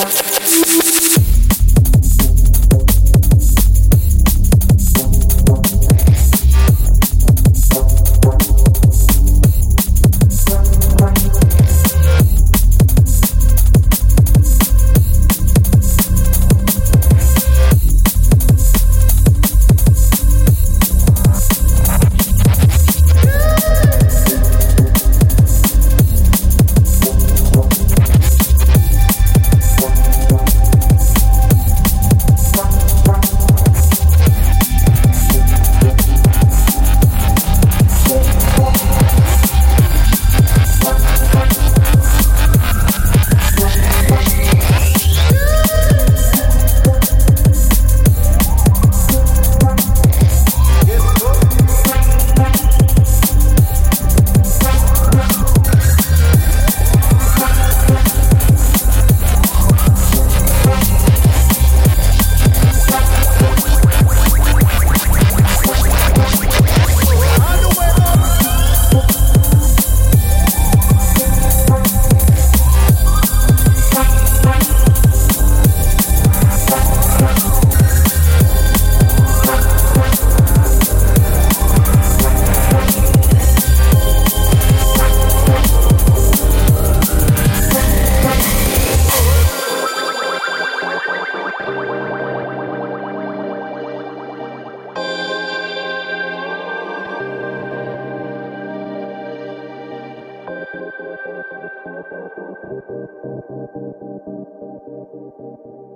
Thank Thank you.